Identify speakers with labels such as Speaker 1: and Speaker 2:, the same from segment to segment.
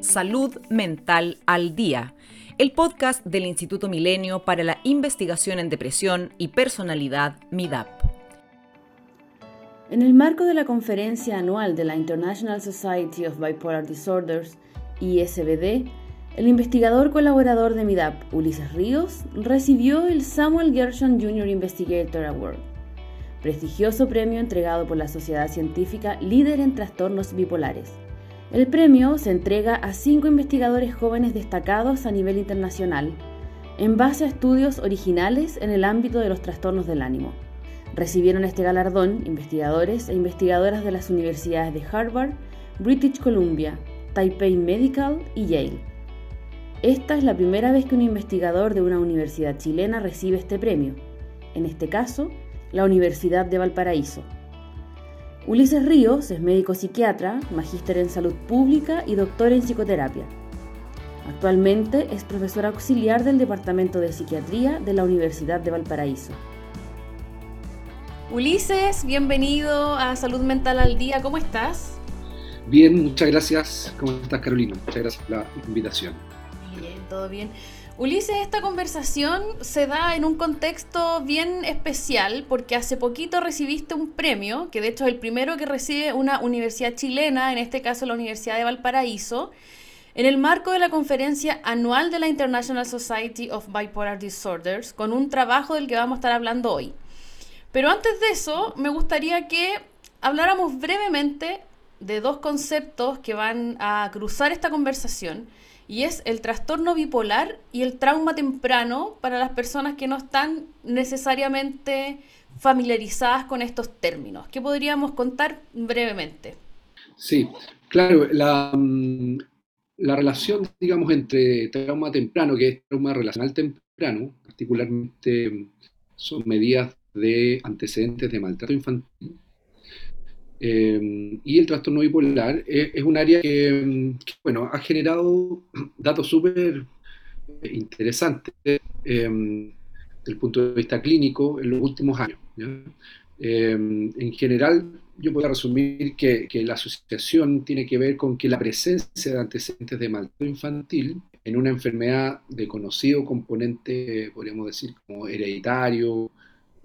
Speaker 1: Salud Mental al Día, el podcast del Instituto Milenio para la Investigación en Depresión y Personalidad MIDAP.
Speaker 2: En el marco de la conferencia anual de la International Society of Bipolar Disorders, ISBD, el investigador colaborador de MIDAP, Ulises Ríos, recibió el Samuel Gershon Jr. Investigator Award, prestigioso premio entregado por la Sociedad Científica líder en trastornos bipolares. El premio se entrega a cinco investigadores jóvenes destacados a nivel internacional, en base a estudios originales en el ámbito de los trastornos del ánimo. Recibieron este galardón investigadores e investigadoras de las universidades de Harvard, British Columbia, Taipei Medical y Yale. Esta es la primera vez que un investigador de una universidad chilena recibe este premio, en este caso, la Universidad de Valparaíso. Ulises Ríos es médico psiquiatra, magíster en salud pública y doctor en psicoterapia. Actualmente es profesor auxiliar del Departamento de Psiquiatría de la Universidad de Valparaíso.
Speaker 3: Ulises, bienvenido a Salud Mental al Día, ¿cómo estás?
Speaker 4: Bien, muchas gracias. ¿Cómo estás, Carolina? Muchas gracias por la invitación.
Speaker 3: Bien, todo bien. Ulises, esta conversación se da en un contexto bien especial porque hace poquito recibiste un premio, que de hecho es el primero que recibe una universidad chilena, en este caso la Universidad de Valparaíso, en el marco de la conferencia anual de la International Society of Bipolar Disorders, con un trabajo del que vamos a estar hablando hoy. Pero antes de eso, me gustaría que habláramos brevemente de dos conceptos que van a cruzar esta conversación y es el trastorno bipolar y el trauma temprano para las personas que no están necesariamente familiarizadas con estos términos. ¿Qué podríamos contar brevemente?
Speaker 4: Sí, claro, la, mm, la relación, digamos, entre trauma temprano, que es trauma relacional temprano, particularmente son medidas de antecedentes de maltrato infantil, eh, y el trastorno bipolar es, un área que, bueno, ha generado datos súper interesantes eh, desde el punto de vista clínico en los últimos años. Eh, en general, yo puedo resumir que, que, la asociación tiene que ver con que la presencia de antecedentes de maltrato infantil en una enfermedad de conocido componente, podríamos decir, como hereditario,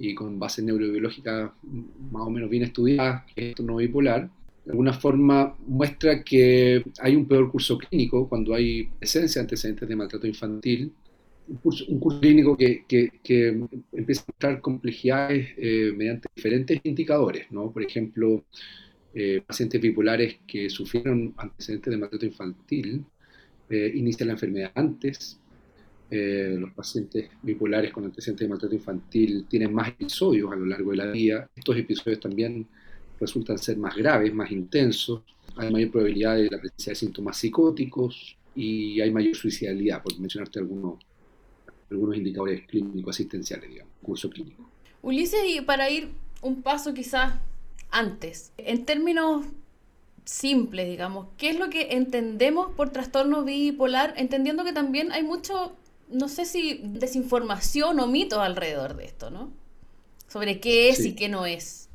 Speaker 4: y con bases neurobiológicas más o menos bien estudiadas, que es no bipolar, de alguna forma muestra que hay un peor curso clínico cuando hay presencia de antecedentes de maltrato infantil, un curso, clínico que, que, empieza a mostrar complejidades eh, mediante diferentes indicadores, ¿no? Por ejemplo, eh, pacientes bipolares que sufrieron antecedentes de maltrato infantil eh, inician la enfermedad antes, eh, los pacientes bipolares con antecedentes de maltrato infantil tienen más episodios a lo largo de la vida. Estos episodios también resultan ser más graves, más intensos. Hay mayor probabilidad de la presencia de síntomas psicóticos y hay mayor suicidalidad, por mencionarte algunos, algunos indicadores clínicos asistenciales, digamos, curso clínico.
Speaker 3: Ulises, y para ir un paso quizás antes, en términos simples, digamos, ¿qué es lo que entendemos por trastorno bipolar? Entendiendo que también hay mucho no sé si desinformación o mitos alrededor de esto, ¿no? Sobre qué es y qué no es.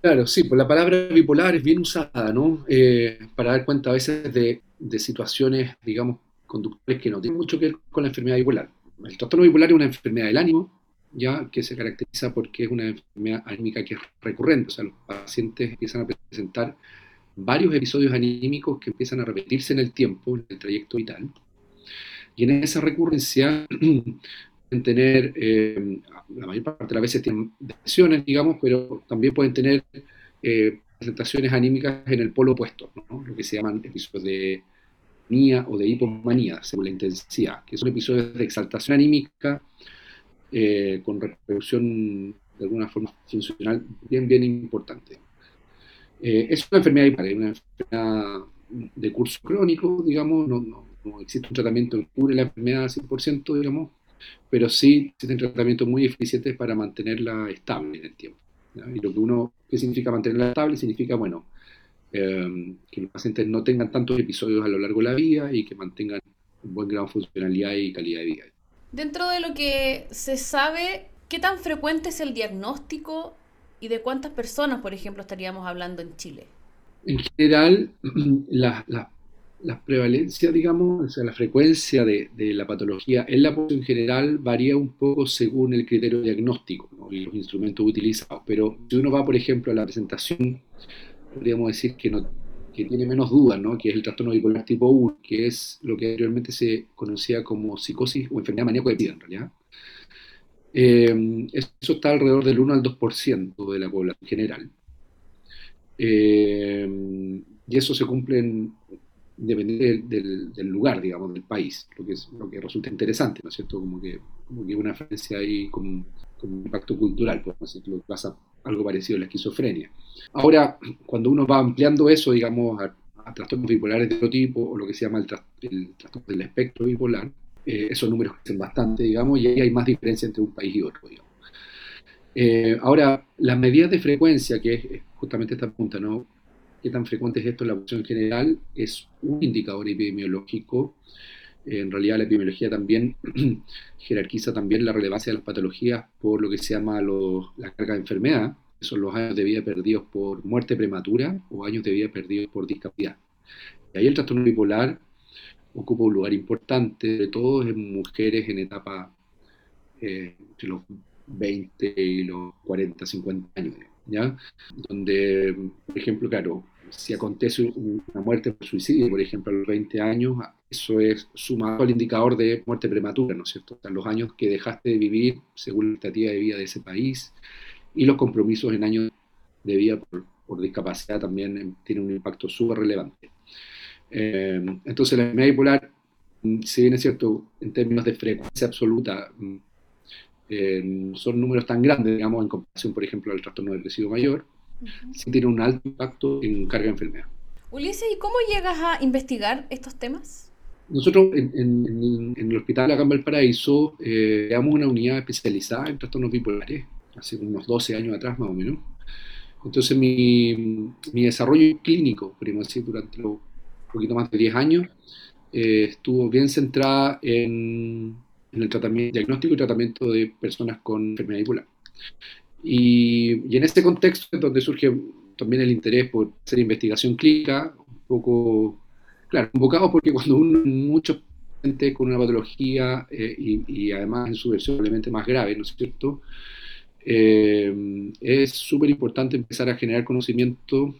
Speaker 4: Claro, sí, pues la palabra bipolar es bien usada, ¿no? Eh, para dar cuenta a veces de, situaciones, digamos, conductuales que no tienen mucho que ver con la enfermedad bipolar. El trastorno bipolar es una enfermedad del ánimo, ya que se caracteriza porque es una enfermedad anímica que es recurrente, o sea, los pacientes empiezan a presentar varios episodios anímicos que empiezan a repetirse en el tiempo, en el trayecto vital, y en esa recurrencia pueden tener, eh, la mayor parte de las veces tienen depresiones, digamos, pero también pueden tener eh, presentaciones anímicas en el polo opuesto, lo que se llaman episodios de manía o de hipomanía, según la intensidad, que son episodios de exaltación anímica eh, con reproducción de alguna forma funcional bien, bien importante. es una enfermedad una enfermedad de curso crónico, digamos, no no existe un tratamiento que cubre la enfermedad al 100%, digamos, pero sí existen tratamientos muy eficientes para mantenerla estable en el tiempo. Y lo que uno, ¿qué significa mantenerla estable? Significa, bueno, em, que los pacientes no tengan tantos episodios a lo largo de la vida y que mantengan un buen grado de funcionalidad y calidad de vida.
Speaker 3: Dentro de lo que se sabe, ¿qué tan frecuente es el diagnóstico y de cuántas personas, por ejemplo, estaríamos hablando en Chile?
Speaker 4: En general, las la prevalencia, digamos, o sea, la frecuencia de, la patología en la población general varía un poco según el criterio diagnóstico y los instrumentos utilizados. Pero si uno va, por ejemplo, a la presentación, podríamos decir que, no, que tiene menos dudas, ¿no? que es el trastorno bipolar tipo 1, que es lo que anteriormente se conocía como psicosis o enfermedad maníaco de vida, en realidad. Eh, eso está alrededor del 1 al 2% de la población general. Eh, y eso se cumple en, independiente del, lugar, digamos, del país, lo que, es, lo que resulta interesante, ¿no es cierto? Como que, como una diferencia ahí con, un impacto cultural, podemos decir, que pasa algo parecido a la esquizofrenia. Ahora, cuando uno va ampliando eso, digamos, a, trastornos bipolares de otro tipo, o lo que se llama el, trastorno del espectro bipolar, eh, esos números crecen bastante, digamos, y ahí hay más diferencia entre un país y otro, digamos. Eh, ahora, las medidas de frecuencia, que es justamente esta punta, ¿no? Qué tan frecuente es esto en la población general, es un indicador epidemiológico. En realidad la epidemiología también jerarquiza también la relevancia de las patologías por lo que se llama la carga de enfermedad, que son los años de vida perdidos por muerte prematura o años de vida perdidos por discapacidad. Y ahí el trastorno bipolar ocupa un lugar importante, de todo en mujeres en etapa eh, entre los 20 y los 40, 50 años. Donde, por ejemplo, claro, si acontece una muerte por suicidio, por ejemplo, a los 20 años, eso es sumado al indicador de muerte prematura, ¿no es cierto? O los años que dejaste de vivir según la expectativa de vida de ese país y los compromisos en años de vida por, discapacidad también tienen un impacto súper relevante. Eh, entonces, la enfermedad bipolar, mm, si bien es cierto, en términos de frecuencia absoluta, mm, eh, son números tan grandes, digamos, en comparación, por ejemplo, al trastorno depresivo mayor, sí tiene un alto impacto en carga de enfermedad.
Speaker 3: Ulises, ¿y cómo llegas a investigar estos temas?
Speaker 4: Nosotros en, el Hospital Acá en Valparaíso eh, creamos una unidad especializada en trastornos bipolares, hace unos 12 años atrás más o menos. Entonces mi, mi desarrollo clínico, podríamos decir, durante un poquito más de 10 años, eh, estuvo bien centrada en en el tratamiento, diagnóstico y tratamiento de personas con enfermedad bipolar. Y, en este contexto es donde surge también el interés por hacer investigación clínica, un poco, claro, convocado porque cuando uno, muchos gente con una patología eh, y, además en su versión probablemente más grave, ¿no es cierto? Eh, es súper importante empezar a generar conocimiento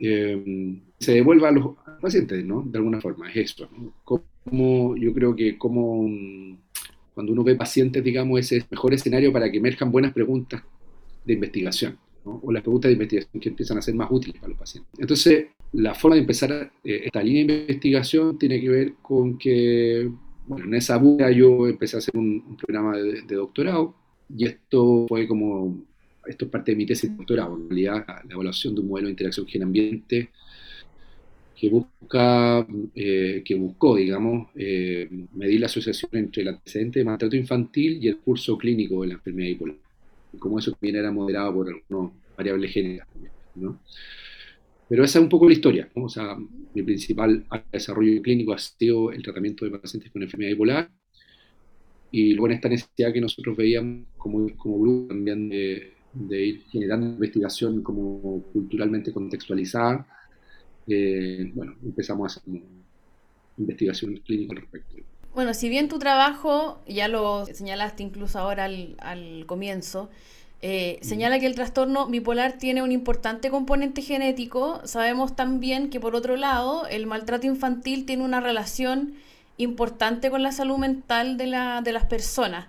Speaker 4: eh, se devuelva a los pacientes, ¿no? De alguna forma, es esto. ¿no? Como, yo creo que como cuando uno ve pacientes, digamos, ese es el mejor escenario para que emerjan buenas preguntas de investigación, ¿no? o las preguntas de investigación que empiezan a ser más útiles para los pacientes. Entonces, la forma de empezar eh, esta línea de investigación tiene que ver con que, bueno, en esa búsqueda yo empecé a hacer un, programa de, de doctorado y esto fue como esto es parte de mi tesis de doctorado, en realidad la, evaluación de un modelo de interacción gen-ambiente que busca, eh, que buscó, digamos, eh, medir la asociación entre el antecedente de maltrato infantil y el curso clínico de la enfermedad bipolar. Y como eso también era moderado por algunas variables genéticas ¿no? Pero esa es un poco la historia, O sea, mi principal desarrollo clínico ha sido el tratamiento de pacientes con enfermedad bipolar y luego en esta necesidad que nosotros veíamos como, como grupo también de de ir generando investigación como culturalmente contextualizada, eh, bueno, empezamos a hacer investigación clínica al respecto.
Speaker 3: Bueno, si bien tu trabajo, ya lo señalaste incluso ahora al, comienzo, eh, señala que el trastorno bipolar tiene un importante componente genético, sabemos también que por otro lado el maltrato infantil tiene una relación importante con la salud mental de, la, de las personas.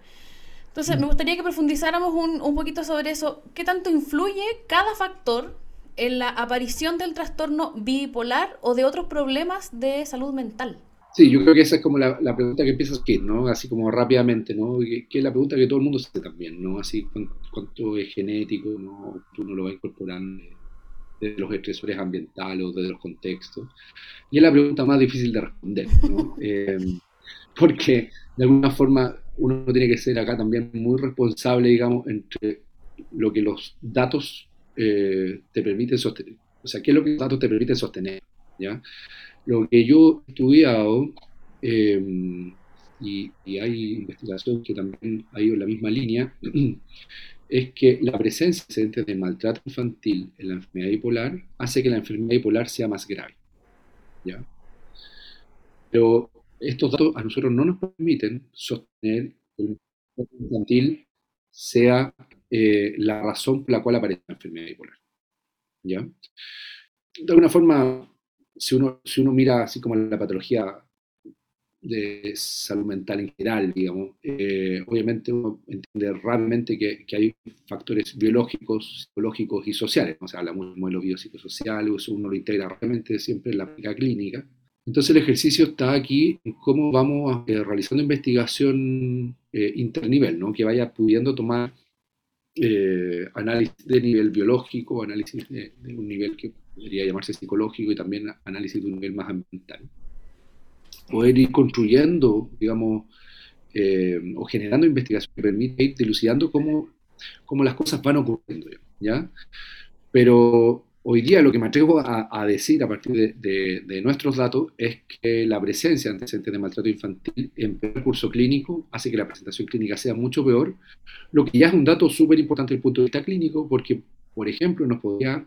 Speaker 3: Entonces, me gustaría que profundizáramos un, un poquito sobre eso. ¿Qué tanto influye cada factor en la aparición del trastorno bipolar o de otros problemas de salud mental?
Speaker 4: Sí, yo creo que esa es como la, pregunta que empiezas aquí, ¿no? Así como rápidamente, ¿no? Que, es la pregunta que todo el mundo se hace también, ¿no? Así, ¿cuánto es genético, ¿no? Tú no lo vas incorporando de los estresores ambientales o de los contextos. Y es la pregunta más difícil de responder, ¿no? Eh, porque de alguna forma uno tiene que ser acá también muy responsable, digamos, entre lo que los datos eh, te permiten sostener. O sea, ¿qué es lo que los datos te permiten sostener? ¿ya? Lo que yo he estudiado, em, y, hay investigación que también ha ido en la misma línea, es que la presencia de maltrato infantil en la enfermedad bipolar hace que la enfermedad bipolar sea más grave. ¿ya? Pero estos datos a nosotros no nos permiten sostener que el maltrato infantil sea eh, la razón por la cual aparece la enfermedad bipolar. ¿Ya? De alguna forma, si uno, si uno mira así como la patología de salud mental en general, digamos, eh, obviamente uno entiende rápidamente que, hay factores biológicos, psicológicos y sociales. O sea, hablamos de modelo biopsicosocial, eso uno lo integra realmente siempre en la práctica clínica. Entonces el ejercicio está aquí en cómo vamos eh, realizando investigación eh, internivel, ¿no? que vaya pudiendo tomar eh, análisis de nivel biológico, análisis de, de, un nivel que podría llamarse psicológico y también análisis de un nivel más ambiental poder ir construyendo, digamos, eh, o generando investigación que permite ir dilucidando cómo, cómo las cosas van ocurriendo, ¿ya? Pero hoy día lo que me atrevo a, decir a partir de, nuestros datos es que la presencia de antecedentes de maltrato infantil en primer curso clínico hace que la presentación clínica sea mucho peor, lo que ya es un dato súper importante desde el punto de vista clínico, porque, por ejemplo, nos podría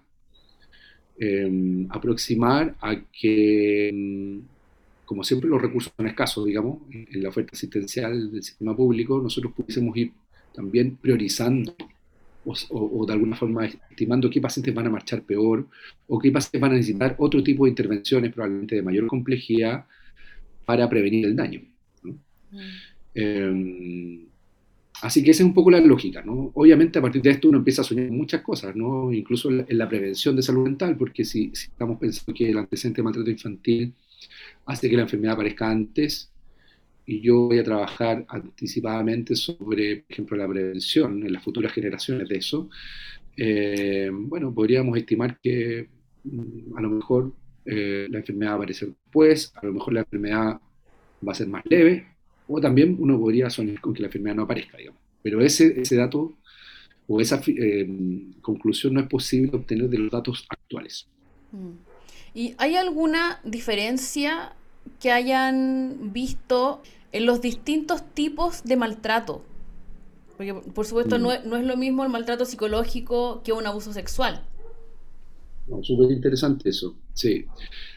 Speaker 4: eh, aproximar a que como siempre los recursos son escasos, digamos, en la oferta asistencial del sistema público, nosotros pudiésemos ir también priorizando o, o, de alguna forma estimando qué pacientes van a marchar peor o qué pacientes van a necesitar otro tipo de intervenciones probablemente de mayor complejidad para prevenir el daño. ¿no? Mm. Eh, así que esa es un poco la lógica, ¿no? Obviamente a partir de esto uno empieza a soñar muchas cosas, ¿no? Incluso en la, en la prevención de salud mental, porque si, si, estamos pensando que el antecedente de maltrato infantil hace que la enfermedad aparezca antes y yo voy a trabajar anticipadamente sobre, por ejemplo, la prevención en las futuras generaciones de eso, eh, bueno, podríamos estimar que mm, a lo mejor eh, la enfermedad va a aparecer después, a lo mejor la enfermedad va a ser más leve, o también uno podría soñar con que la enfermedad no aparezca, digamos. Pero ese, ese dato o esa eh, conclusión no es posible obtener de los datos actuales.
Speaker 3: Mm. ¿Y hay alguna diferencia que hayan visto en los distintos tipos de maltrato? Porque, por supuesto, no, es, no es lo mismo el maltrato psicológico que un abuso sexual.
Speaker 4: No, súper interesante eso, sí.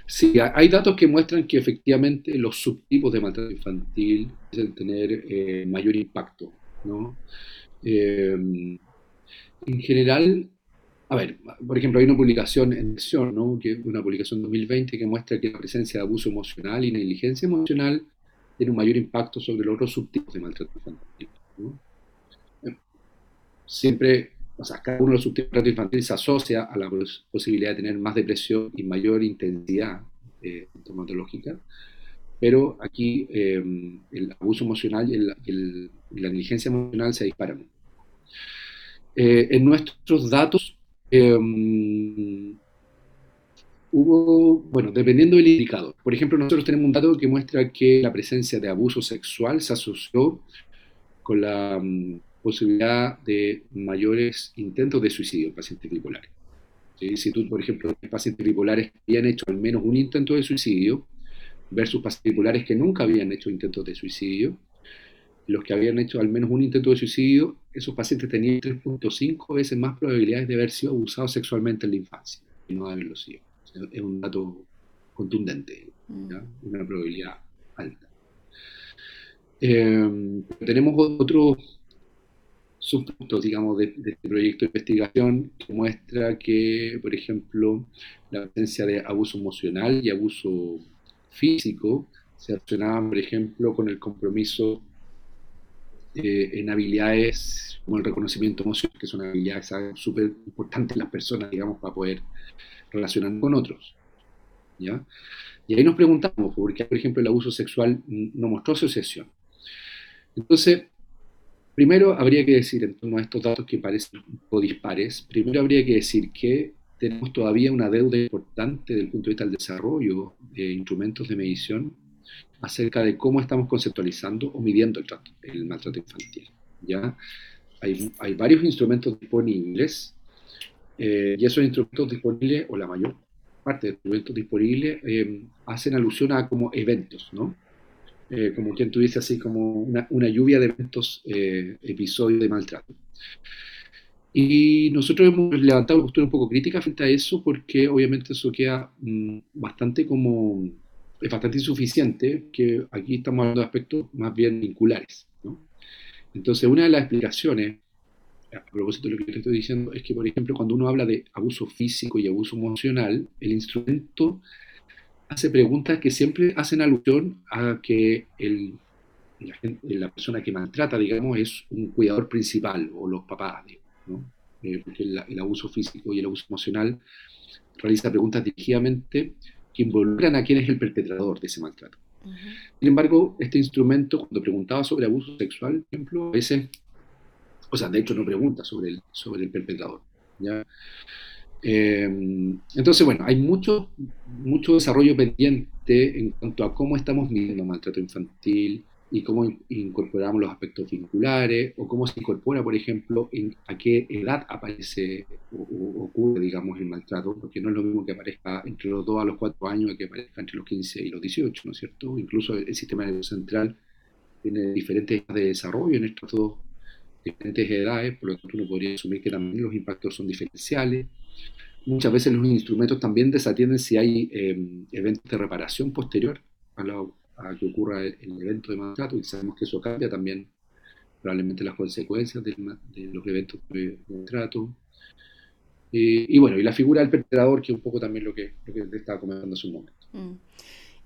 Speaker 4: Sí, hay datos que muestran que efectivamente los subtipos de maltrato infantil pueden tener eh, mayor impacto, ¿no? Eh, en general, a ver, por ejemplo, hay una publicación en ¿no? que una publicación 2020 que muestra que la presencia de abuso emocional y negligencia emocional tiene un mayor impacto sobre los otros subtipos de maltrato infantil. ¿no? Siempre, o sea, cada uno de los subtipos de maltrato infantil se asocia a la posibilidad de tener más depresión y mayor intensidad eh, pero aquí eh, el abuso emocional y, la negligencia emocional se disparan. Eh, en nuestros datos eh, hubo, bueno, dependiendo del indicador. Por ejemplo, nosotros tenemos un dato que muestra que la presencia de abuso sexual se asoció con la um, posibilidad de mayores intentos de suicidio en pacientes bipolares. Si tú, por ejemplo, tienes pacientes bipolares que habían hecho al menos un intento de suicidio versus pacientes bipolares que nunca habían hecho intentos de suicidio, los que habían hecho al menos un intento de suicidio, esos pacientes tenían 3.5 veces más probabilidades de haber sido abusados sexualmente en la infancia y no de haberlo sido. O sea, es un dato contundente, mm. ¿ya? una probabilidad alta. Eh, tenemos otros subpuntos, digamos, de, de, este proyecto de investigación que muestra que, por ejemplo, la presencia de abuso emocional y abuso físico se relacionaban, por ejemplo, con el compromiso eh, en habilidades como el reconocimiento emocional, que son habilidades súper importantes en las personas, digamos, para poder relacionar con otros. ¿ya? Y ahí nos preguntamos, ¿por qué, por ejemplo, el abuso sexual no mostró asociación? Entonces, primero habría que decir, en torno a estos datos que parecen un poco dispares, primero habría que decir que tenemos todavía una deuda importante desde el punto de vista del desarrollo de instrumentos de medición acerca de cómo estamos conceptualizando o midiendo el, trato, el maltrato infantil. ¿ya? Hay, varios instrumentos disponibles eh, y esos instrumentos disponibles, o la mayor parte de los instrumentos disponibles, eh, hacen alusión a como eventos, ¿no? Eh, como quien tuviese así como una, lluvia de eventos, eh, episodios de maltrato. Y nosotros hemos levantado una postura un poco crítica frente a eso porque obviamente eso queda mmm, bastante como es bastante insuficiente, que aquí estamos hablando de aspectos más bien vinculares. Entonces, una de las explicaciones, a propósito de lo que estoy diciendo, es que, por ejemplo, cuando uno habla de abuso físico y abuso emocional, el instrumento hace preguntas que siempre hacen alusión a que el, la, persona que maltrata, digamos, es un cuidador principal o los papás, eh, porque el, abuso físico y el abuso emocional realiza preguntas dirigidamente que involucran a quién es el perpetrador de ese maltrato. Sin embargo, este instrumento, cuando preguntaba sobre abuso sexual, por ejemplo, a veces, o sea, de hecho no pregunta sobre el, sobre el perpetrador. Eh, entonces, bueno, hay mucho, mucho desarrollo pendiente en cuanto a cómo estamos midiendo maltrato infantil, y cómo incorporamos los aspectos vinculares o cómo se incorpora, por ejemplo, en a qué edad aparece o, ocurre, digamos, el maltrato, porque no es lo mismo que aparezca entre los 2 a los 4 años que aparezca entre los 15 y los 18, ¿no es cierto? Incluso el, sistema nervioso central tiene diferentes edades de desarrollo en estas dos diferentes edades, por lo tanto uno podría asumir que también los impactos son diferenciales. Muchas veces los instrumentos también desatienden si hay eh, eventos de reparación posterior a la a que ocurra el, evento de maltrato y sabemos que eso cambia también probablemente las consecuencias de, los eventos de maltrato. y bueno, y la figura del perpetrador, que es un poco también lo que, lo que te estaba comentando hace un momento. Mm.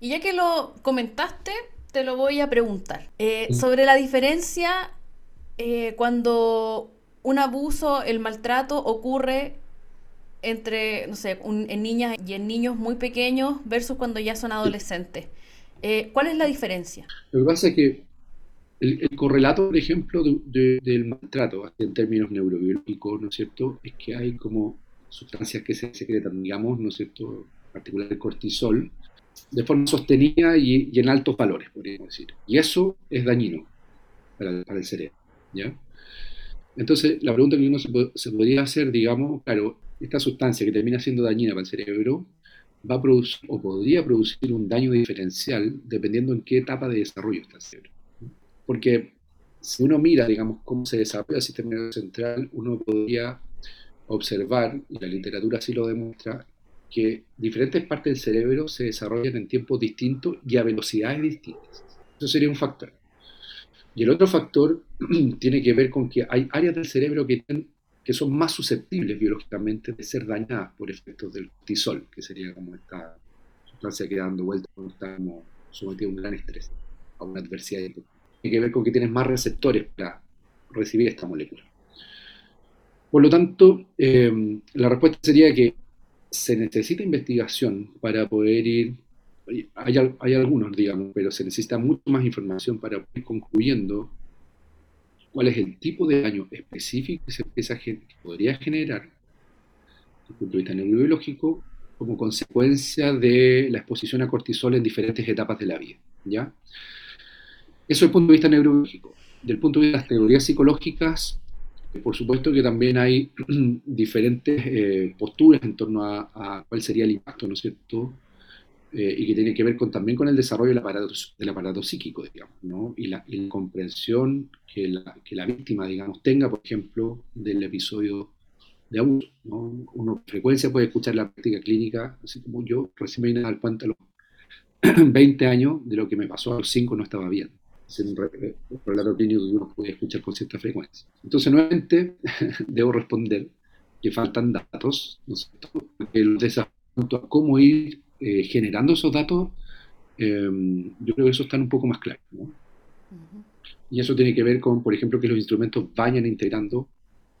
Speaker 3: Y ya que lo comentaste, te lo voy a preguntar. Eh, mm. Sobre la diferencia eh, cuando un abuso, el maltrato ocurre entre, no sé, en niñas y en niños muy pequeños versus cuando ya son adolescentes. Eh, ¿Cuál es la diferencia?
Speaker 4: Lo que pasa es que el, correlato, por ejemplo, del maltrato en términos neurobiológicos, ¿no es cierto?, es que hay como sustancias que se secretan, digamos, ¿no es cierto?, en particular el cortisol, de forma sostenida y, en altos valores, podríamos decir. Y eso es dañino para, el cerebro, ¿ya? Entonces, la pregunta que uno se, se podría hacer, digamos, claro, esta sustancia que termina siendo dañina para el cerebro, va a producir o podría producir un daño diferencial dependiendo en qué etapa de desarrollo está el cerebro. Porque si uno mira, digamos, cómo se desarrolla el sistema nervioso central, uno podría observar, y la literatura así lo demuestra, que diferentes partes del cerebro se desarrollan en tiempos distintos y a velocidades distintas. Eso sería un factor. Y el otro factor tiene que ver con que hay áreas del cerebro que tienen que son más susceptibles biológicamente de ser dañadas por efectos del cortisol, que sería como esta sustancia que dando vuelta cuando estamos sometidos a un gran estrés, a una adversidad. Tiene que ver con que tienes más receptores para recibir esta molécula. Por lo tanto, eh, la respuesta sería que se necesita investigación para poder ir, hay, hay, algunos, digamos, pero se necesita mucho más información para ir concluyendo cuál es el tipo de daño específico que, esa gente podría generar desde el punto de vista neurobiológico como consecuencia de la exposición a cortisol en diferentes etapas de la vida. ¿ya? Eso es el punto de vista neurobiológico. Del punto de vista de las teorías psicológicas, por supuesto que también hay diferentes eh, posturas en torno a, cuál sería el impacto, ¿no es cierto?, eh, y que tiene que ver con, también con el desarrollo del aparato, del aparato psíquico, digamos, ¿no? y, la, comprensión que la, que la, víctima, digamos, tenga, por ejemplo, del episodio de abuso. ¿no? Uno con frecuencia puede escuchar la práctica clínica, así como yo recién me vine a dar cuenta a los 20 años de lo que me pasó a los 5 no estaba bien. Es un, relato clínico que uno puede escuchar con cierta frecuencia. Entonces, nuevamente, debo responder que faltan datos, ¿no es cierto? El desafío a cómo ir eh, generando esos datos, em, yo creo que eso está un poco más claro. Y eso tiene que ver con, por ejemplo, que los instrumentos vayan integrando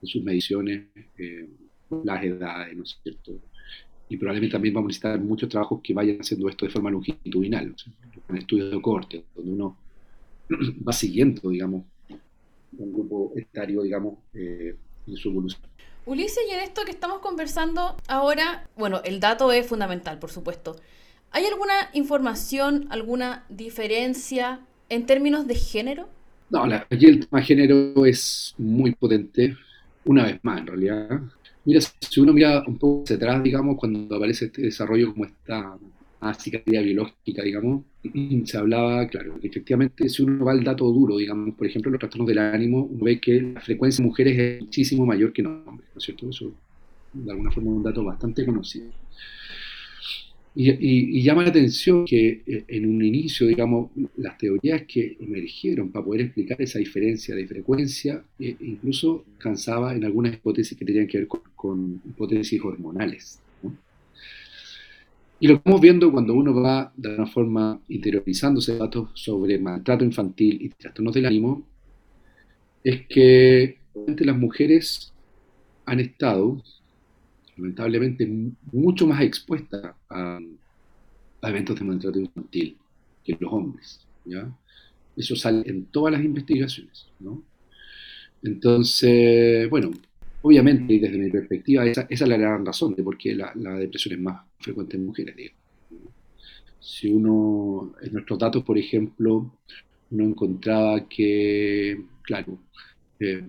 Speaker 4: en sus mediciones eh, las edades, ¿no es cierto? Y probablemente también vamos a necesitar muchos trabajos que vayan haciendo esto de forma longitudinal, con estudios de corte, donde uno va siguiendo, digamos, un grupo etario, digamos, eh, en su evolución.
Speaker 3: Ulises, y en esto que estamos conversando ahora, bueno, el dato es fundamental, por supuesto. ¿Hay alguna información, alguna diferencia en términos de género?
Speaker 4: No, aquí el tema género es muy potente, una vez más en realidad. Mira, si uno mira un poco hacia atrás, digamos, cuando aparece este desarrollo como esta psiquiatría biológica, digamos, se hablaba, claro, efectivamente si uno va al dato duro, digamos, por ejemplo, los trastornos del ánimo, uno ve que la frecuencia de mujeres es muchísimo mayor que en hombres, ¿no es cierto? Eso, de alguna forma, es un dato bastante conocido. Y, llama la atención que eh, en un inicio, digamos, las teorías que emergieron para poder explicar esa diferencia de frecuencia, eh, incluso cansaba en algunas hipótesis que tenían que ver con, hipótesis hormonales. Y lo estamos viendo cuando uno va de una forma interiorizándose datos sobre maltrato infantil y trastornos del ánimo, es que las mujeres han estado lamentablemente mucho más expuesta a, eventos de maltrato infantil que los hombres. ¿ya? Eso sale en todas las investigaciones. ¿no? Entonces, bueno, obviamente, desde mi perspectiva, esa, es la gran razón de por qué la, depresión es más frecuente en mujeres. Si uno, en nuestros datos, por ejemplo, uno encontraba que, claro, eh,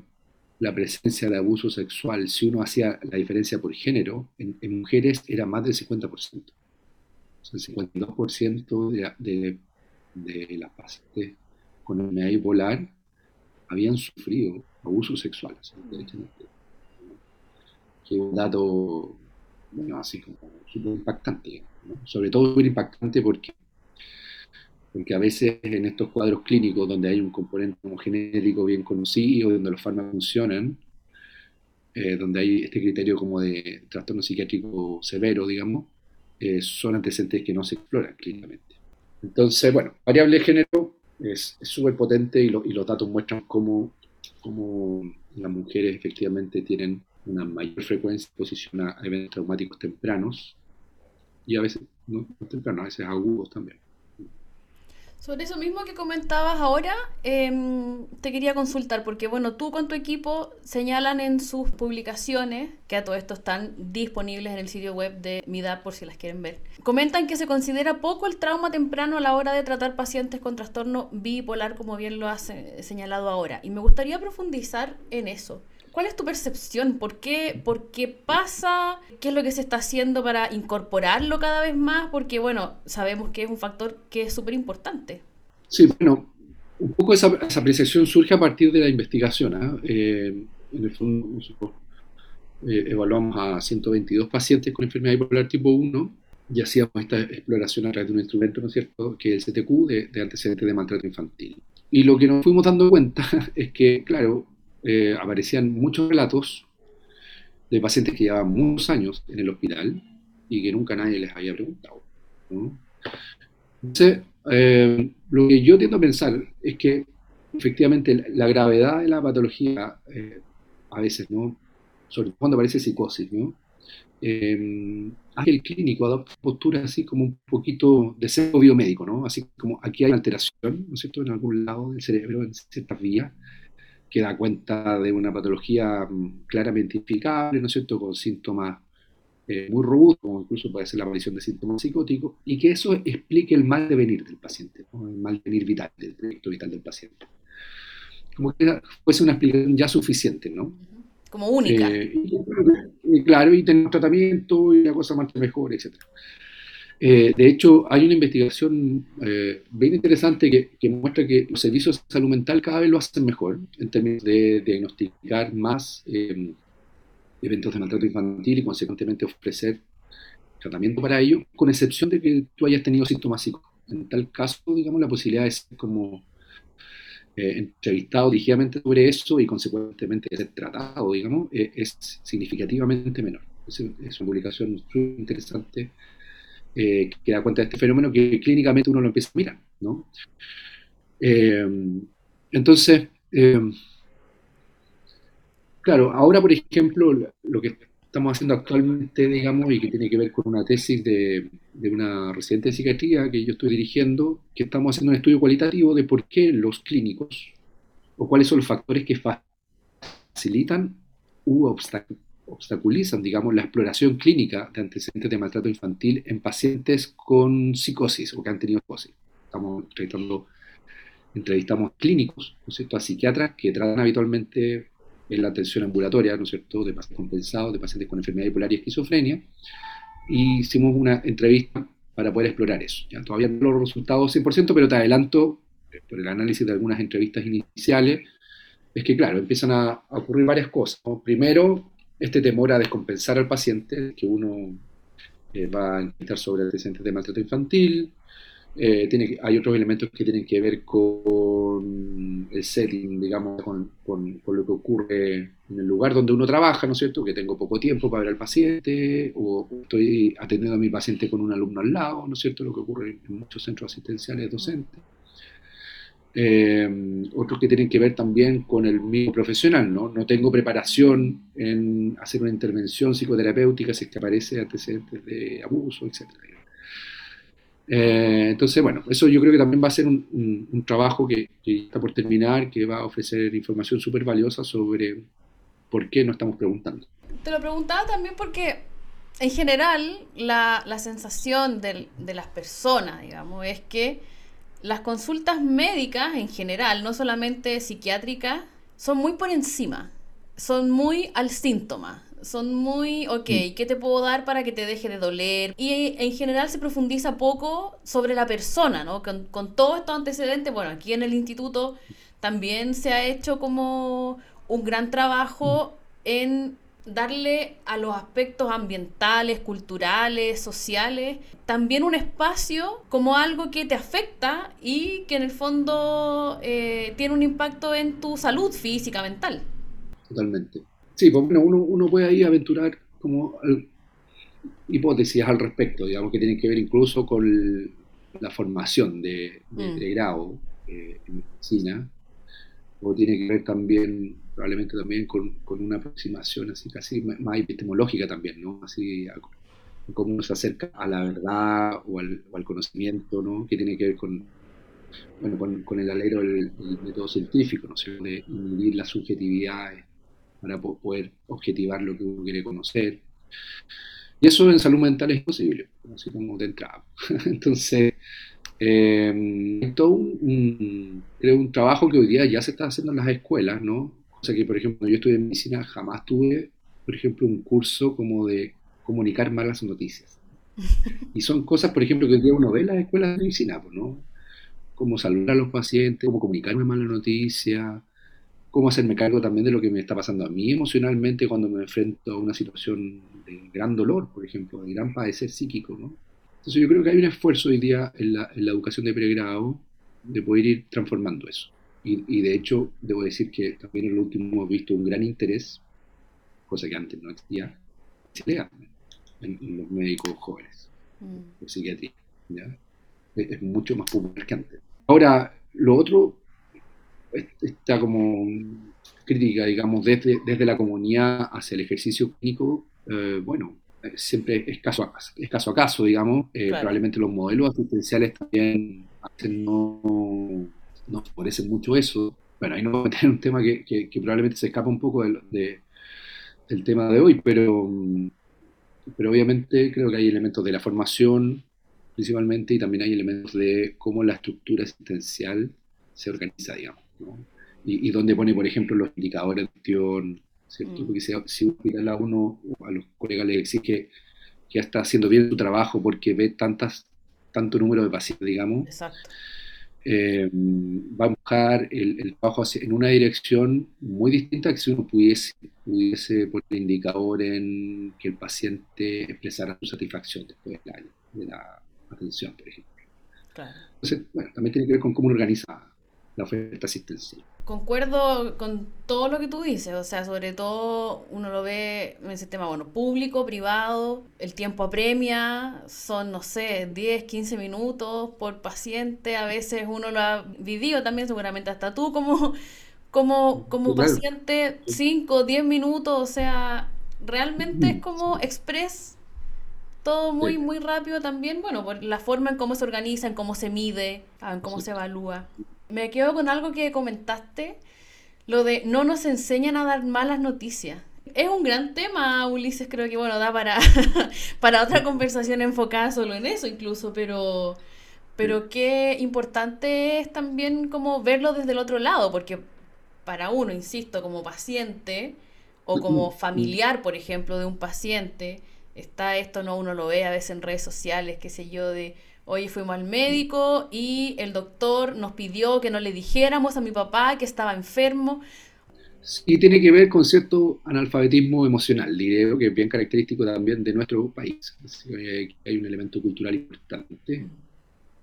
Speaker 4: la presencia de abuso sexual, si uno hacía la diferencia por género, en, mujeres era más del 50%. O sea, el 52% de, de, de, las pacientes con enfermedad bipolar habían sufrido abuso sexual. Que es un dato, bueno, así como súper impactante. Sobre todo súper impactante porque porque a veces en estos cuadros clínicos donde hay un componente genético bien conocido, donde los fármacos funcionan, eh, donde hay este criterio como de trastorno psiquiátrico severo, digamos, eh, son antecedentes que no se exploran clínicamente. Entonces, bueno, variable de género es súper potente y, los datos muestran cómo, cómo, las mujeres efectivamente tienen una mayor frecuencia de exposición a eventos traumáticos tempranos y a veces no tempranos, a veces agudos también.
Speaker 3: Sobre eso mismo que comentabas ahora, em, te quería consultar, porque bueno, tú con tu equipo señalan en sus publicaciones, que a todo esto están disponibles en el sitio web de MIDAP por si las quieren ver, comentan que se considera poco el trauma temprano a la hora de tratar pacientes con trastorno bipolar, como bien lo has señalado ahora. Y me gustaría profundizar en eso. ¿Cuál es tu percepción? ¿Por qué, ¿Por qué pasa? ¿Qué es lo que se está haciendo para incorporarlo cada vez más? Porque, bueno, sabemos que es un factor que es súper importante.
Speaker 4: Sí, bueno, un poco esa, esa, surge a partir de la investigación. ¿ah? Eh, en el fondo, nosotros eh, evaluamos a 122 pacientes con enfermedad bipolar tipo 1 y hacíamos esta exploración a través de un instrumento, ¿no es cierto?, que es el CTQ, de antecedentes de maltrato infantil. Y lo que nos fuimos dando cuenta es que, claro, eh, aparecían muchos relatos de pacientes que llevaban muchos años en el hospital y que nunca nadie les había preguntado. Entonces, eh, lo que yo tiendo a pensar es que efectivamente la gravedad de la patología, eh, a veces, ¿no? sobre todo cuando aparece psicosis, ¿no? que el clínico adopte postura así como un poquito de ser biomédico, ¿no? Así como aquí hay alteración, ¿no es cierto?, en algún lado del cerebro, en ciertas vías, que da cuenta de una patología mm, claramente identificable, ¿no es cierto?, con síntomas eh, muy robustos, como incluso puede ser la aparición de síntomas psicóticos, y que eso explique el mal devenir del paciente, el mal devenir vital, del proyecto vital del paciente. Como que fuese una explicación ya suficiente, ¿no?
Speaker 3: Como única.
Speaker 4: Eh, y, claro, y tener tratamiento y la cosa más mejor, etcétera. Eh, de hecho, hay una investigación eh, bien interesante que, muestra que los servicios de salud mental cada vez lo hacen mejor en términos de diagnosticar más eh, eventos de maltrato infantil y consecuentemente ofrecer tratamiento para ello, con excepción de que tú hayas tenido síntomas psicóticos. En tal caso, digamos, la posibilidad ser como entrevistado dirigidamente sobre eso y consecuentemente ser tratado, digamos, es significativamente menor. Es, es una publicación muy interesante eh, que da cuenta de este fenómeno que clínicamente uno lo empieza a mirar. ¿no? Eh, entonces, eh, claro, ahora por ejemplo, lo que estamos haciendo actualmente, digamos, y que tiene que ver con una tesis de, de una residente de psiquiatría que yo estoy dirigiendo, que estamos haciendo un estudio cualitativo de por qué los clínicos, o cuáles son los factores que facilitan u obstaculizan obstaculizan, digamos, la exploración clínica de antecedentes de maltrato infantil en pacientes con psicosis o que han tenido psicosis. Estamos entrevistando, entrevistamos clínicos, ¿no es cierto?, a psiquiatras que tratan habitualmente en la atención ambulatoria, ¿no es cierto?, de pacientes compensados, de pacientes con enfermedad bipolar y esquizofrenia, y hicimos una entrevista para poder explorar eso. Ya todavía no los resultados 100%, pero te adelanto, eh, por el análisis de algunas entrevistas iniciales, es que, claro, empiezan a, ocurrir varias cosas. Primero, este temor a descompensar al paciente, que uno eh, va a intentar sobre antecedentes de maltrato infantil, eh, tiene, hay otros elementos que tienen que ver con el setting, digamos, con, con, lo que ocurre en el lugar donde uno trabaja, ¿no es cierto? Que tengo poco tiempo para ver al paciente, o estoy atendiendo a mi paciente con un alumno al lado, ¿no es cierto? Lo que ocurre en muchos centros asistenciales docentes. Eh, otros que tienen que ver también con el mismo profesional, ¿no? No tengo preparación en hacer una intervención psicoterapéutica si es que aparece antecedentes de abuso, etc. Eh, entonces, bueno, eso yo creo que también va a ser un, trabajo que, está por terminar, que va a ofrecer información súper valiosa sobre por qué no estamos preguntando.
Speaker 3: Te lo preguntaba también porque en general la, la sensación de, de las personas, digamos, es que las consultas médicas en general, no solamente psiquiátricas, son muy por encima, son muy al síntoma, son muy, ok. ¿qué te puedo dar para que te deje de doler? Y en general se profundiza poco sobre la persona, ¿no? Con, con todos estos antecedentes, bueno, aquí en el instituto también se ha hecho como un gran trabajo en darle a los aspectos ambientales, culturales, sociales, también un espacio como algo que te afecta y que en el fondo eh, tiene un impacto en tu salud física, mental.
Speaker 4: Totalmente. Sí, pues bueno, uno, uno puede ahí aventurar como hipótesis al respecto, digamos, que tienen que ver incluso con la formación de, de, mm. grado eh, en medicina, o tiene que ver también probablemente también con, con, una aproximación así casi más epistemológica también, ¿no? Así cómo uno se acerca a la verdad o al, conocimiento, ¿no? Que tiene que ver con, bueno, con, el alero del, método científico, ¿no? de inhibir las subjetividades para poder objetivar lo que uno quiere conocer. Y eso en salud mental es posible, así como de entrada. Entonces, eh, todo un, creo un trabajo que hoy día ya se está haciendo en las escuelas, ¿no? O sea que, por ejemplo, yo estudié medicina, jamás tuve, por ejemplo, un curso como de comunicar malas noticias. Y son cosas, por ejemplo, que hoy día uno ve en las escuelas de medicina, pues, ¿no? Cómo saludar a los pacientes, cómo comunicar una mala noticia, cómo hacerme cargo también de lo que me está pasando a mí emocionalmente cuando me enfrento a una situación de gran dolor, por ejemplo, de gran padecer psíquico, ¿no? Entonces yo creo que hay un esfuerzo hoy día en la, en la educación de pregrado de poder ir transformando eso. Y, de hecho, debo decir que también en lo último hemos visto un gran interés, cosa que antes no existía, en, los médicos jóvenes, mm. de psiquiatría. Es, mucho más popular que antes. Ahora, lo otro está como crítica, digamos, desde, desde la comunidad hacia el ejercicio clínico, eh, bueno, siempre es caso a caso, es caso, a caso digamos. Eh, probablemente los modelos asistenciales también no nos favorece mucho eso. Bueno, ahí no vamos a tener un tema que, que, probablemente se escapa un poco del, del tema de hoy, pero, pero obviamente creo que hay elementos de la formación principalmente y también hay elementos de cómo la estructura asistencial se organiza, digamos, ¿no? y, y donde pone, por ejemplo, los indicadores de gestión, ¿cierto? Mm. Porque si, si a uno, a los colegas les exige que ya está haciendo bien su trabajo porque ve tantas, tanto número de pacientes, digamos, Exacto. Eh, va a buscar el, trabajo en una dirección muy distinta que si uno pudiese, pudiese poner el indicador en que el paciente expresara su satisfacción después de la, atención, por ejemplo. Entonces, bueno, también tiene que ver con cómo uno organiza la oferta asistencial.
Speaker 3: Concuerdo con todo lo que tú dices, o sea, sobre todo uno lo ve en el sistema, bueno, público, privado, el tiempo apremia, son, no sé, 10, 15 minutos por paciente, a veces uno lo ha vivido también, seguramente hasta tú como, como, como paciente, 5, 10 minutos, o sea, realmente es como express, todo muy, muy rápido también, bueno, por la forma en cómo se organiza, en cómo se mide, en cómo se evalúa me quedo con algo que comentaste, lo de no nos enseñan a dar malas noticias. Es un gran tema, Ulises, creo que bueno, da para, para otra conversación enfocada solo en eso incluso, pero, pero qué importante es también como verlo desde el otro lado, porque para uno, insisto, como paciente o como familiar, por ejemplo, de un paciente, está esto, no uno lo ve a veces en redes sociales, qué sé yo, de Hoy fuimos al médico y el doctor nos pidió que no le dijéramos a mi papá que estaba enfermo.
Speaker 4: Sí, tiene que ver con cierto analfabetismo emocional, diría que es bien característico también de nuestro país. hay un elemento cultural importante.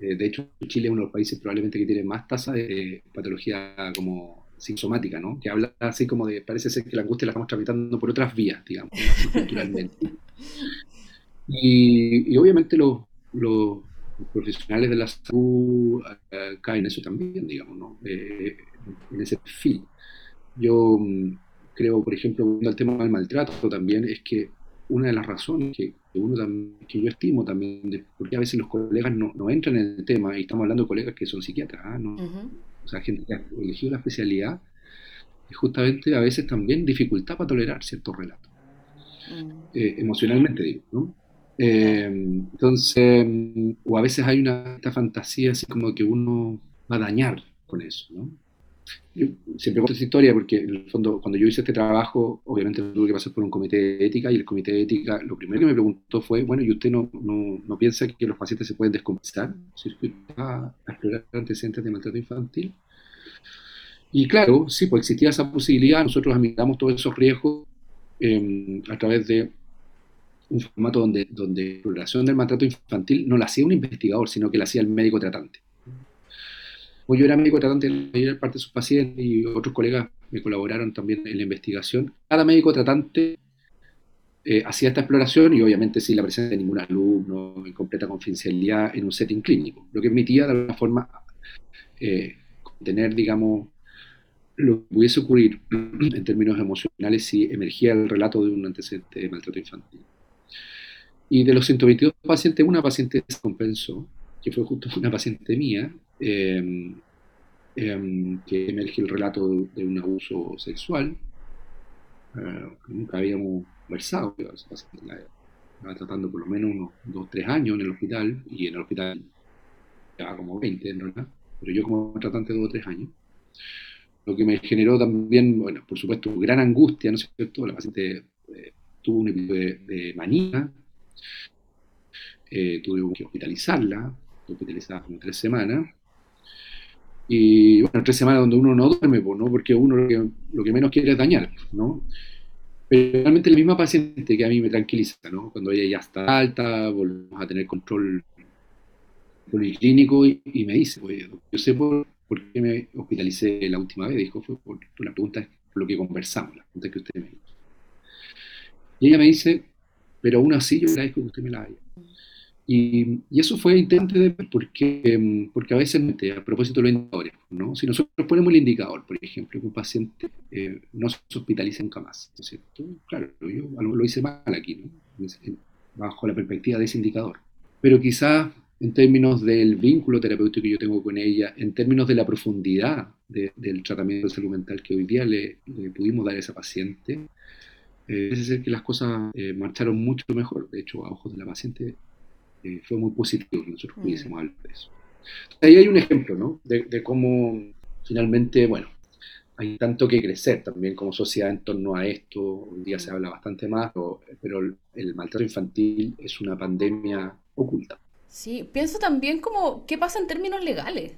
Speaker 4: Eh, de hecho, Chile es uno de los países probablemente que tiene más tasa de patología como psicosomática, ¿no? Que habla así como de, parece ser que la angustia la estamos tramitando por otras vías, digamos, culturalmente. Y, obviamente los, profesionales de la salud eh, caen en eso también, digamos, ¿no? Eh, en ese perfil. Yo mm, creo, por ejemplo, volviendo al tema del maltrato también, es que una de las razones que, uno que yo estimo también, de, porque a veces los colegas no, no, entran en el tema, y estamos hablando de colegas que son psiquiatras, ¿ah? ¿no? o sea, gente que ha elegido la especialidad, es justamente a veces también dificultad para tolerar ciertos relatos. Mm. Eh, emocionalmente digo, ¿no? Eh, entonces, o a veces hay una fantasía así como que uno va a dañar con eso, ¿no? Siempre cuento esta historia porque en el fondo cuando yo hice este trabajo, obviamente tuve que pasar por un comité de ética y el comité de ética lo primero que me preguntó fue, bueno, ¿y usted no, no, no piensa que los pacientes se pueden descompensar si usted va a explorar antecedentes de maltrato infantil? Y claro, sí, pues existía esa posibilidad, nosotros admitamos todos esos riesgos em, a través de un formato donde, donde la exploración del maltrato infantil no la hacía un investigador, sino que la hacía el médico tratante. Pues yo era médico tratante la mayor parte de sus pacientes y otros colegas me colaboraron también en la investigación. Cada médico tratante eh, hacía esta exploración y obviamente sin la presencia de ningún alumno, en completa confidencialidad, en un setting clínico, lo que permitía de alguna forma eh, tener, digamos, lo que pudiese ocurrir en términos emocionales si emergía el relato de un antecedente de maltrato infantil. Y de los 122 pacientes, una paciente se compensó, que fue justo una paciente mía, Em, em, que emerge el relato de, un abuso sexual, eh, nunca habíamos conversado, estaba tratando por lo menos unos 2, 3 años en el hospital, y en el hospital ya como 20 en realidad, pero yo como tratante 2 o 3 años. Lo que me generó también, bueno, por supuesto, gran angustia, ¿no es cierto? La paciente eh, tuvo un episodio de, manía, eh, tuve que hospitalizarla, hospitalizada como tres semanas, y bueno, tres semanas donde uno no duerme, ¿no? porque uno lo que, menos quiere es dañar, ¿no? Pero realmente la misma paciente que a mí me tranquiliza, ¿no? Cuando ella ya está alta, volvemos a tener control policlínico y, y me dice, oye, yo sé por, qué me hospitalicé la última vez, dijo, fue por, la pregunta por lo que conversamos, la pregunta que usted me hizo. Y ella me dice, pero aún así yo agradezco que usted me la haya. Y, eso fue interesante de porque, porque a veces, a propósito de los indicadores, ¿no? si nosotros ponemos el indicador, por ejemplo, que un paciente eh, no se hospitaliza nunca más, ¿no es cierto? Claro, yo lo hice mal aquí, ¿no? bajo la perspectiva de ese indicador. Pero quizás en términos del vínculo terapéutico que yo tengo con ella, en términos de la profundidad del tratamiento de salud mental que hoy día le, pudimos dar a esa paciente, eh, parece ser que las cosas eh, marcharon mucho mejor. De hecho, a ojos de la paciente eh, fue muy positivo que nosotros mm. pudiésemos hablar de eso. Ahí hay un ejemplo, ¿no? De, cómo finalmente, bueno, hay tanto que crecer también como sociedad en torno a esto. Hoy día se mm. habla bastante más, pero, el, maltrato infantil es una pandemia oculta.
Speaker 3: Sí, pienso también como, ¿qué pasa en términos legales?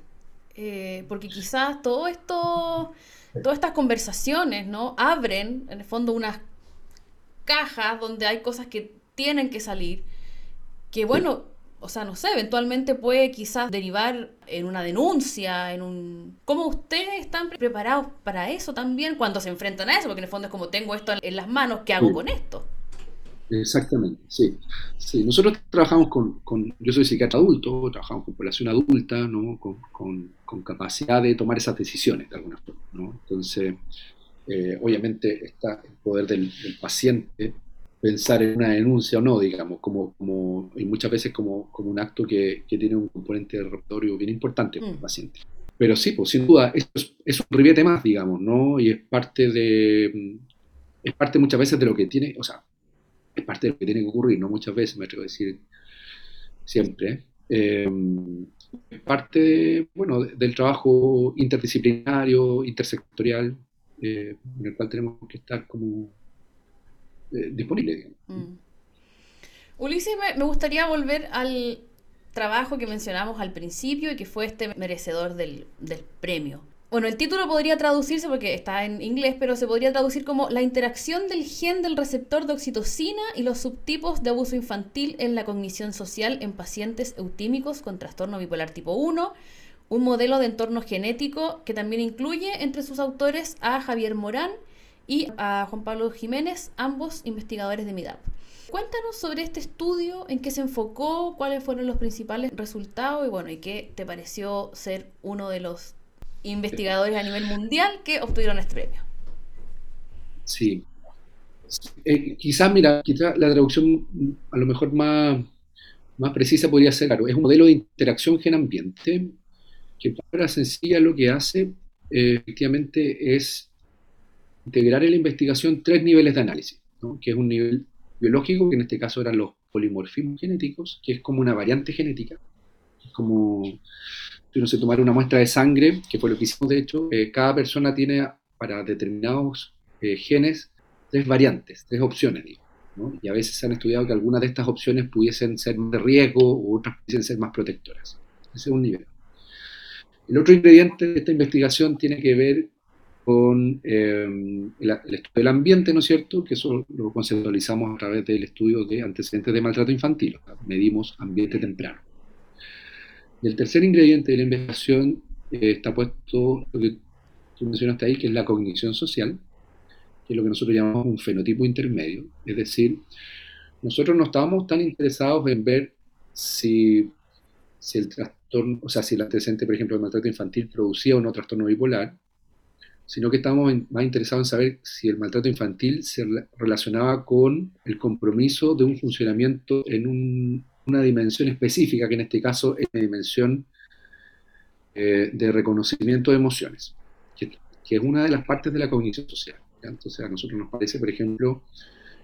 Speaker 3: Eh, porque quizás todo esto, todas estas conversaciones, ¿no? Abren, en el fondo, unas cajas donde hay cosas que tienen que salir que bueno, o sea, no sé, eventualmente puede quizás derivar en una denuncia, en un... ¿Cómo ustedes están preparados para eso también cuando se enfrentan a eso? Porque en el fondo es como tengo esto en las manos, ¿qué hago con esto?
Speaker 4: Exactamente, sí. sí. Nosotros trabajamos con, con, yo soy psiquiatra adulto, trabajamos con población adulta, ¿no? Con, con, con capacidad de tomar esas decisiones de alguna forma, ¿no? Entonces, eh, obviamente está el poder del, del paciente pensar en una denuncia o no, digamos, como, como y muchas veces como, como un acto que, que, tiene un componente repertorio bien importante para el mm. paciente. Pero sí, pues sin duda, es, es, un ribiete más, digamos, ¿no? Y es parte de, es parte muchas veces de lo que tiene, o sea, es parte de lo que tiene que ocurrir, ¿no? Muchas veces, me atrevo a decir, siempre. Em, es parte, bueno, del trabajo interdisciplinario, intersectorial, eh, en el cual tenemos que estar como eh, disponible. Mm.
Speaker 3: Ulises, me, gustaría volver al trabajo que mencionamos al principio y que fue este merecedor del, premio. bueno, el título podría traducirse porque está en inglés, pero se podría traducir como la interacción del gen del receptor de oxitocina y los subtipos de abuso infantil en la cognición social en pacientes eutímicos con trastorno bipolar tipo 1, un modelo de entorno genético que también incluye entre sus autores a Javier Morán y a Juan Pablo Jiménez, ambos investigadores de MIDAP. Cuéntanos sobre este estudio, en qué se enfocó, cuáles fueron los principales resultados y bueno, y qué te pareció ser uno de los investigadores a nivel mundial que obtuvieron este premio.
Speaker 4: Sí. Eh, quizás, mira, quizás la traducción a lo mejor más, más precisa podría ser, claro, es un modelo de interacción gen-ambiente que para sencilla lo que hace eh, efectivamente es integrar en la investigación tres niveles de análisis, que es un nivel biológico, que en este caso eran los polimorfismos genéticos, que es como una variante genética, es como si uno se tomara una muestra de sangre, que fue lo que hicimos de hecho, eh, cada persona tiene para determinados eh, genes tres variantes, tres opciones, y a veces se han estudiado que algunas de estas opciones pudiesen ser de riesgo u otras pudiesen ser más protectoras. Ese es un nivel. El otro ingrediente de esta investigación tiene que ver con eh, el, estudio del ambiente, ¿no es cierto? Que eso lo conceptualizamos a través del estudio de antecedentes de maltrato infantil. medimos ambiente temprano. Y el tercer ingrediente de la investigación eh, está puesto, lo que tú mencionaste ahí, que es la cognición social, que es lo que nosotros llamamos un fenotipo intermedio. Es decir, nosotros no estábamos tan interesados en ver si, si el trastorno, o sea, si el antecedente, por ejemplo, de maltrato infantil producía o no trastorno bipolar, sino que estábamos más interesados en saber si el maltrato infantil se relacionaba con el compromiso de un funcionamiento en un una dimensión específica, que en este caso es la dimensión eh, de reconocimiento de emociones, que, es una de las partes de la cognición social. Entonces a nosotros nos parece, por ejemplo,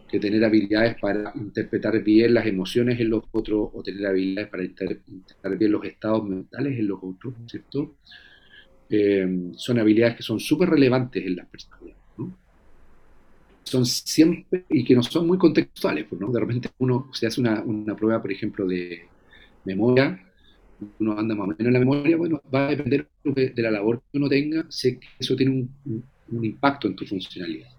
Speaker 4: que tener habilidades para interpretar bien las emociones en los otros o tener habilidades para interpretar bien los estados mentales en los otros, ¿cierto? Eh, son habilidades que son súper relevantes en las personas son siempre, y que no son muy contextuales, pues, ¿no? De repente uno se hace una, una, prueba, por ejemplo, de memoria, uno anda más o menos en la memoria, bueno, va a depender de, la labor que uno tenga, sé que eso tiene un, un, impacto en tu funcionalidad.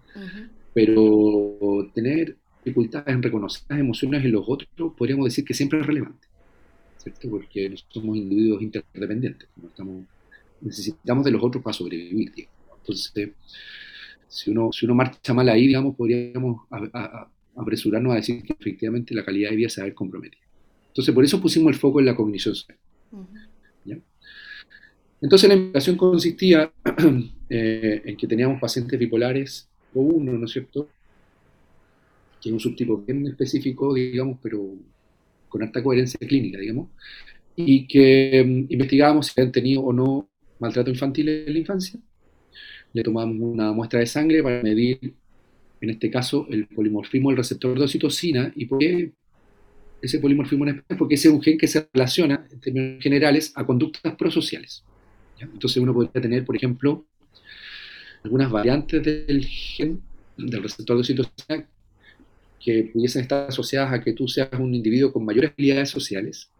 Speaker 4: Pero tener dificultades en reconocer las emociones en los otros, podríamos decir que siempre es relevante, ¿cierto? Porque somos individuos interdependientes, necesitamos de los otros para sobrevivir, Entonces, si uno, si uno marcha mal ahí, digamos, podríamos apresurarnos a decir que efectivamente la calidad de vida se va a ver comprometida. Entonces, por eso pusimos el foco en la cognición social. Entonces, la investigación consistía eh, en que teníamos pacientes bipolares o uno, ¿no es cierto? Que es un subtipo bien específico, digamos, pero con alta coherencia clínica, digamos, y que mm, investigábamos si habían tenido o no maltrato infantil en la infancia le tomamos una muestra de sangre para medir, en este caso, el polimorfismo del receptor de oxitocina. ¿Y por qué ese polimorfismo en especial? Porque ese es un gen que se relaciona, en términos generales, a conductas prosociales. Entonces uno podría tener, por ejemplo, algunas variantes del gen del receptor de oxitocina que pudiesen estar asociadas a que tú seas un individuo con mayores habilidades sociales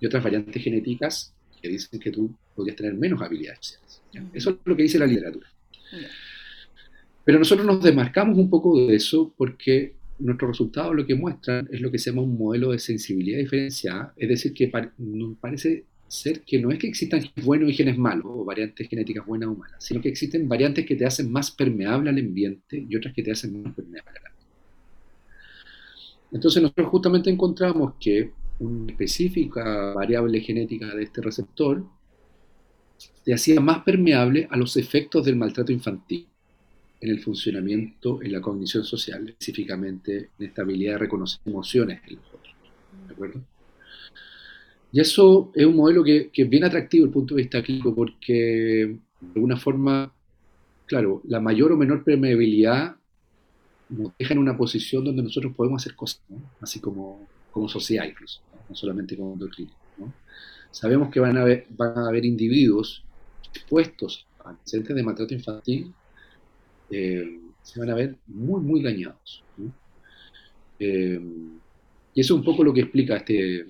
Speaker 4: y otras variantes genéticas que dicen que tú podrías tener menos habilidades sociales. Eso es lo que dice la literatura. Pero nosotros nos desmarcamos un poco de eso porque nuestros resultados lo que muestran es lo que se llama un modelo de sensibilidad diferenciada, es decir, que nos parece ser que no es que existan genes buenos y genes malos, o variantes genéticas buenas o malas, sino que existen variantes que te hacen más permeable al ambiente y otras que te hacen menos permeable al ambiente. Entonces nosotros justamente encontramos que una específica variable genética de este receptor te hacía más permeable a los efectos del maltrato infantil en el funcionamiento, en la cognición social, específicamente en esta habilidad de reconocer emociones en los otros. ¿De acuerdo? Y eso es un modelo que, es bien atractivo desde el punto de vista clínico porque, de alguna forma, claro, la mayor o menor permeabilidad nos deja en una posición donde nosotros podemos hacer cosas, así como, como sociedad incluso, no, solamente como mundo. ¿no? Sabemos que van a haber, van a haber individuos expuestos a antecedentes de maltrato infantil, eh, se van a ver muy, muy dañados. Eh, y eso es un poco lo que explica este,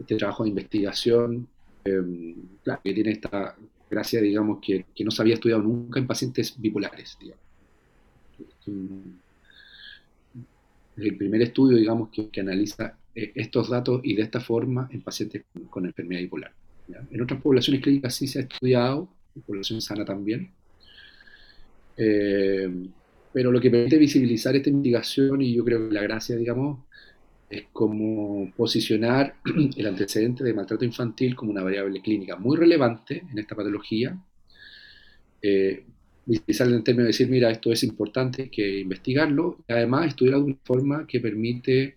Speaker 4: este trabajo de investigación, eh, que tiene esta, gracia, digamos, que, no se había estudiado nunca en pacientes bipolares. Digamos. El primer estudio, digamos, que, que analiza eh, estos datos y de esta forma en pacientes con, enfermedad bipolar. En otras poblaciones clínicas sí se ha estudiado, en población sana también, eh, pero lo que permite visibilizar esta investigación, y yo creo que la gracia, digamos, es como posicionar el antecedente de maltrato infantil como una variable clínica muy relevante en esta patología, eh, en términos de decir, mira, esto es importante, que investigarlo, y además estudiarlo de una forma que permite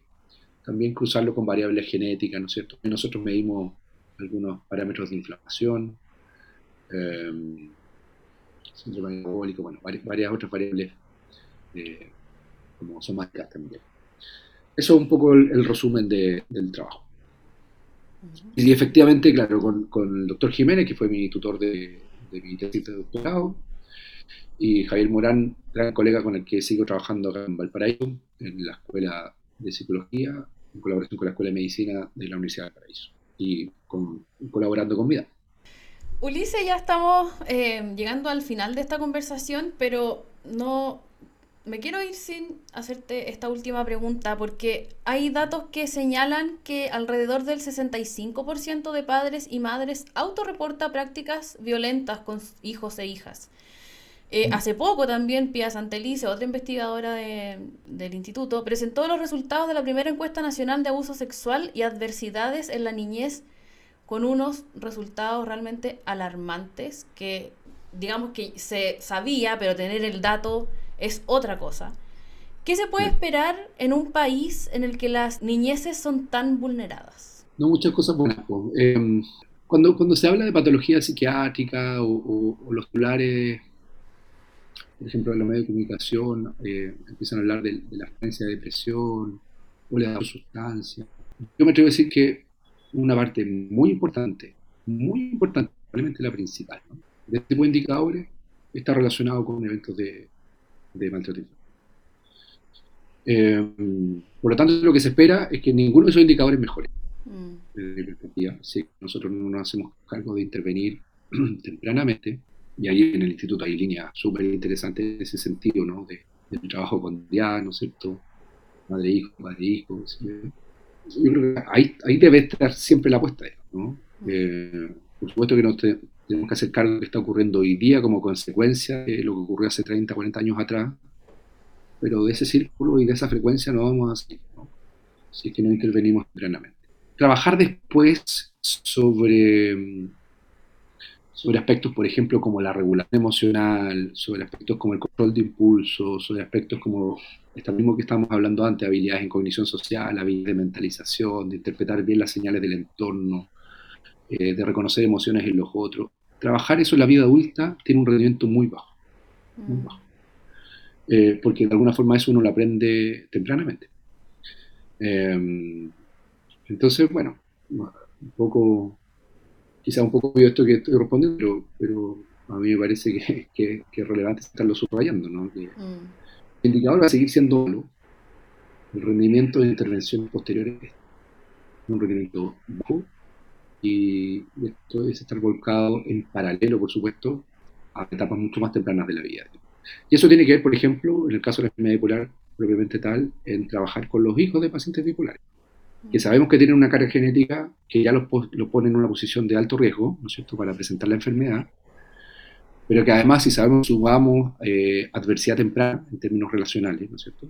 Speaker 4: también cruzarlo con variables genéticas, ¿no es cierto? Nosotros medimos algunos parámetros de inflamación, eh, centro metabólico, bueno, varias, otras variables eh, como somáticas también. Eso es un poco el, resumen del trabajo. Y efectivamente, claro, con, el doctor Jiménez, que fue mi tutor de, mi tesis de doctorado, y Javier Morán, gran colega con el que sigo trabajando acá en Valparaíso, en la Escuela de Psicología, en colaboración con la Escuela de Medicina de la Universidad de Valparaíso, y colaborando con Vida.
Speaker 3: Ulises, ya estamos eh, llegando al final de esta conversación, pero no me quiero ir sin hacerte esta última pregunta, porque hay datos que señalan que alrededor del 65% de padres y madres autorreporta prácticas violentas con hijos e hijas. Eh, mm. hace poco también Pia Santelice, otra investigadora del instituto, presentó los resultados de la primera encuesta nacional de abuso sexual y adversidades en la niñez con unos resultados realmente alarmantes que digamos que se sabía, pero tener el dato es otra cosa. ¿Qué se puede esperar en un país en el que las niñeces son tan vulneradas?
Speaker 4: No, muchas cosas buenas. Eh, cuando, cuando se habla de patología psiquiátrica o, los titulares, por ejemplo, en los medios de comunicación, eh, empiezan a hablar de, la experiencia de depresión o la sustancia. Yo me atrevo a decir que una parte muy importante, muy importante, probablemente la principal, de este tipo de indicadores está relacionado con eventos de, de maltrato eh, por lo tanto, lo que se espera es que ninguno de esos indicadores mejore. Mm. Si nosotros no nos hacemos cargo de intervenir tempranamente, y ahí en el instituto hay líneas súper interesantes en ese sentido, ¿no? De, trabajo con DIA, ¿no es cierto? Madre-hijo, madre-hijo. Yo creo que ahí, debe estar siempre la apuesta, ¿no? Mm. Eh, por supuesto que no tenemos que hacer cargo de lo que está ocurriendo hoy día como consecuencia de lo que ocurrió hace 30, 40 años atrás, pero de ese círculo y de esa frecuencia no vamos a salir, si es que no intervenimos plenamente. Trabajar después sobre, sobre aspectos, por ejemplo, como la regulación emocional, sobre aspectos como el control de impulsos, sobre aspectos como esto mismo que estábamos hablando antes, habilidades en cognición social, habilidades de mentalización, de interpretar bien las señales del entorno, eh, de reconocer emociones en los otros. Trabajar eso en la vida adulta tiene un rendimiento muy bajo. Muy mm. bajo. Eh, porque de alguna forma eso uno lo aprende tempranamente. Em, entonces, bueno, un poco, quizá un poco obvio esto que estoy respondiendo, pero, pero a mí me parece que, que, es relevante estarlo subrayando, ¿no? Que mm. El indicador va a seguir siendo malo. El rendimiento de intervenciones posteriores es un rendimiento bajo y esto debe estar volcado en paralelo, por supuesto, a etapas mucho más tempranas de la vida. Y eso tiene que ver, por ejemplo, en el caso de la enfermedad bipolar propiamente tal, en trabajar con los hijos de pacientes bipolares, que sabemos que tienen una carga genética que ya los, pone en una posición de alto riesgo, ¿no es cierto?, para presentar la enfermedad, pero que además, si sabemos, sumamos eh, adversidad temprana en términos relacionales, ¿no es cierto?,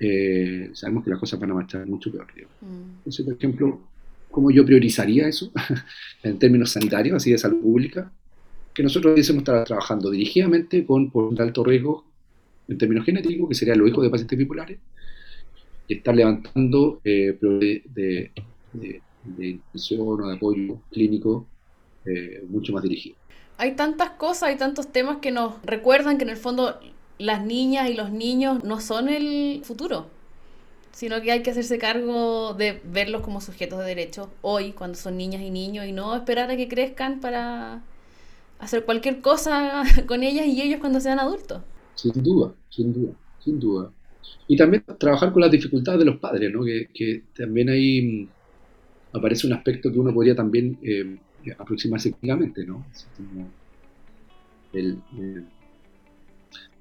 Speaker 4: eh, sabemos que las cosas van a marchar mucho peor. Mm. Entonces, por ejemplo, cómo yo priorizaría eso en términos sanitarios, así de salud pública, que nosotros debiésemos estar trabajando dirigidamente con por alto riesgo en términos genéticos, que serían los hijos de pacientes bipolares, y estar levantando eh, de, de, intención o de apoyo clínico eh, mucho más dirigido.
Speaker 3: Hay tantas cosas, hay tantos temas que nos recuerdan que en el fondo las niñas y los niños no son el futuro sino que hay que hacerse cargo de verlos como sujetos de derecho hoy, cuando son niñas y niños, y no esperar a que crezcan para hacer cualquier cosa con ellas y ellos cuando sean adultos.
Speaker 4: Sin duda, sin duda, sin duda. Y también trabajar con las dificultades de los padres, ¿no? que, que también ahí mm, aparece un aspecto que uno podría también eh, aproximarse clínicamente, ¿no?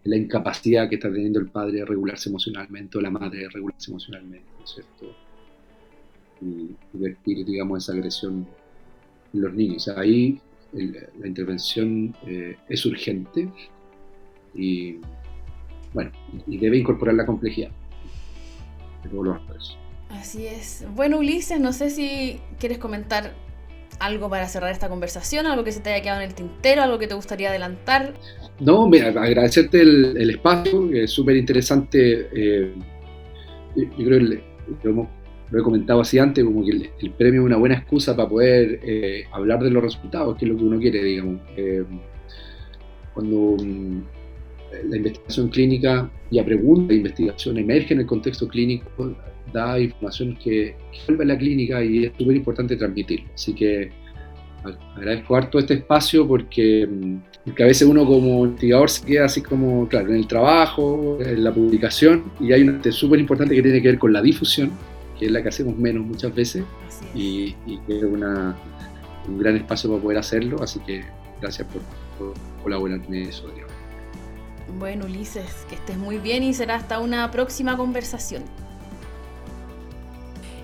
Speaker 4: La incapacidad que está teniendo el padre de regularse emocionalmente o la madre de regularse emocionalmente, ¿no es cierto? Y, vertir, digamos, esa agresión en los niños. ahí la intervención eh, es urgente y, bueno, y debe incorporar la complejidad de todos los actores.
Speaker 3: Así es. Bueno, Ulises, no sé si quieres comentar algo para cerrar esta conversación, algo que se te haya quedado en el tintero, algo que te gustaría adelantar.
Speaker 4: No, me, agradecerte el, espacio, es súper interesante. Eh, yo creo que lo, he comentado así antes, como que el, premio es una buena excusa para poder eh, hablar de los resultados, que es lo que uno quiere, digamos. Eh, cuando mm, la investigación clínica y a pregunta de investigación emerge en el contexto clínico, da información que, vuelve a la clínica y es súper importante transmitirlo. Así que agradezco harto este espacio porque, porque, a veces uno como investigador se queda así como, claro, en el trabajo, en la publicación, y hay una súper importante que tiene que ver con la difusión, que es la que hacemos menos muchas veces, y, que es una, un gran espacio para poder hacerlo, así que gracias por, por colaborar en eso.
Speaker 3: Bueno, Ulises, que estés muy bien y será hasta una próxima conversación.